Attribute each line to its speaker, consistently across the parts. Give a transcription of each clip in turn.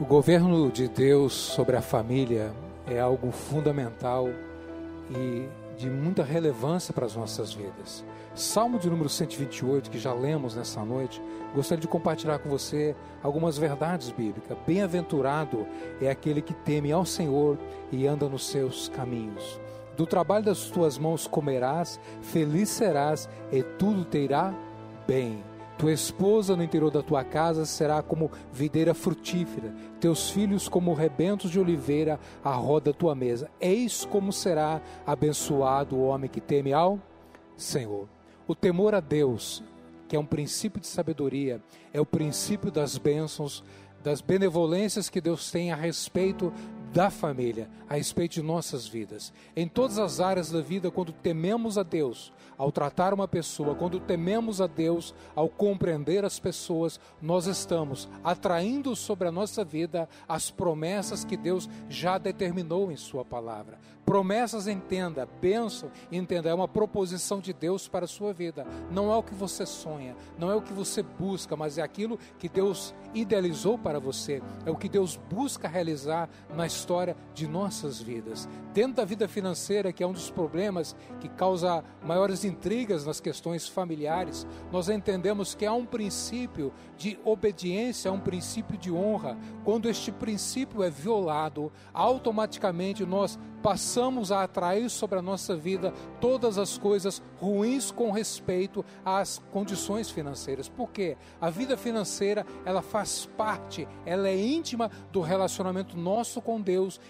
Speaker 1: O governo de Deus sobre a família é algo fundamental e de muita relevância para as nossas vidas. Salmo de número 128, que já lemos nessa noite, gostaria de compartilhar com você algumas verdades bíblicas. Bem-aventurado é aquele que teme ao Senhor e anda nos seus caminhos. Do trabalho das tuas mãos comerás, feliz serás e tudo te irá bem. Tua esposa no interior da tua casa será como videira frutífera, teus filhos como rebentos de oliveira à roda da tua mesa. Eis como será abençoado o homem que teme ao Senhor. O temor a Deus, que é um princípio de sabedoria, é o princípio das bênçãos, das benevolências que Deus tem a respeito da família, a respeito de nossas vidas. Em todas as áreas da vida, quando tememos a Deus, ao tratar uma pessoa, quando tememos a Deus, ao compreender as pessoas, nós estamos atraindo sobre a nossa vida as promessas que Deus já determinou em Sua palavra. Promessas, entenda, bênção, entenda, é uma proposição de Deus para a sua vida. Não é o que você sonha, não é o que você busca, mas é aquilo que Deus idealizou para você, é o que Deus busca realizar na história de nossas vidas. Dentro da vida financeira, que é um dos problemas que causa maiores intrigas nas questões familiares, nós entendemos que há um princípio de obediência, há um princípio de honra. Quando este princípio é violado, automaticamente nós passamos a atrair sobre a nossa vida todas as coisas ruins com respeito às condições financeiras. Porque a vida financeira, ela faz parte, ela é íntima do relacionamento nosso com Deus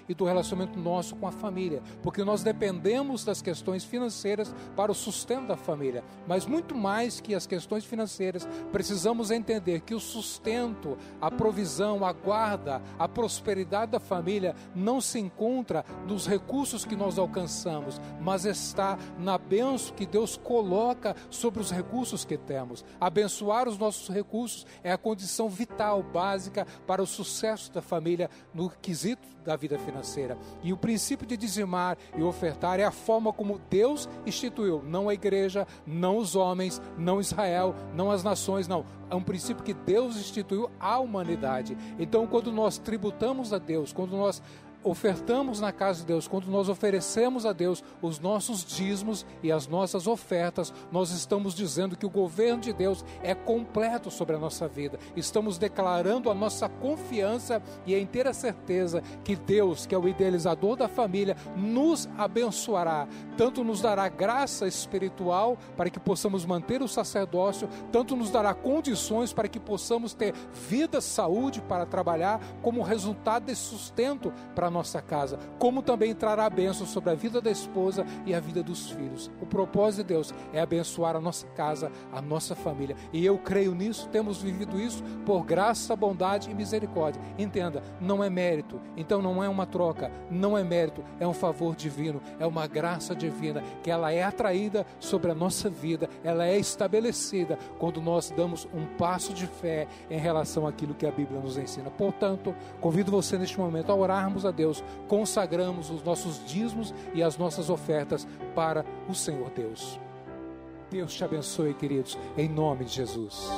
Speaker 1: e do relacionamento nosso com a família, porque nós dependemos das questões financeiras para o sustento da família. Mas muito mais que as questões financeiras, precisamos entender que o sustento, a provisão, a guarda, a prosperidade da família não se encontra nos recursos recursos que nós alcançamos, mas está na benção que Deus coloca sobre os recursos que temos. Abençoar os nossos recursos é a condição vital, básica para o sucesso da família no quesito da vida financeira. E o princípio de dizimar e ofertar é a forma como Deus instituiu, não a igreja, não os homens, não Israel, não as nações, não. É um princípio que Deus instituiu à humanidade. Então, quando nós tributamos a Deus, quando nós ofertamos na casa de Deus, quando nós oferecemos a Deus os nossos dízimos e as nossas ofertas, nós estamos dizendo que o governo de Deus é completo sobre a nossa vida. Estamos declarando a nossa confiança e a inteira certeza que Deus, que é o idealizador da família, nos abençoará, tanto nos dará graça espiritual para que possamos manter o sacerdócio, tanto nos dará condições para que possamos ter vida, saúde para trabalhar, como resultado desse sustento para a nossa casa, como também trará bênção sobre a vida da esposa e a vida dos filhos. O propósito de Deus é abençoar a nossa casa, a nossa família. E eu creio nisso, temos vivido isso por graça, bondade e misericórdia. Entenda, não é mérito, então não é uma troca, não é mérito, é um favor divino, é uma graça divina que ela é atraída sobre a nossa vida, ela é estabelecida quando nós damos um passo de fé em relação àquilo que a Bíblia nos ensina. Portanto, convido você neste momento a orarmos a Deus, consagramos os nossos dízimos e as nossas ofertas para o Senhor Deus. Deus te abençoe, queridos, em nome de Jesus.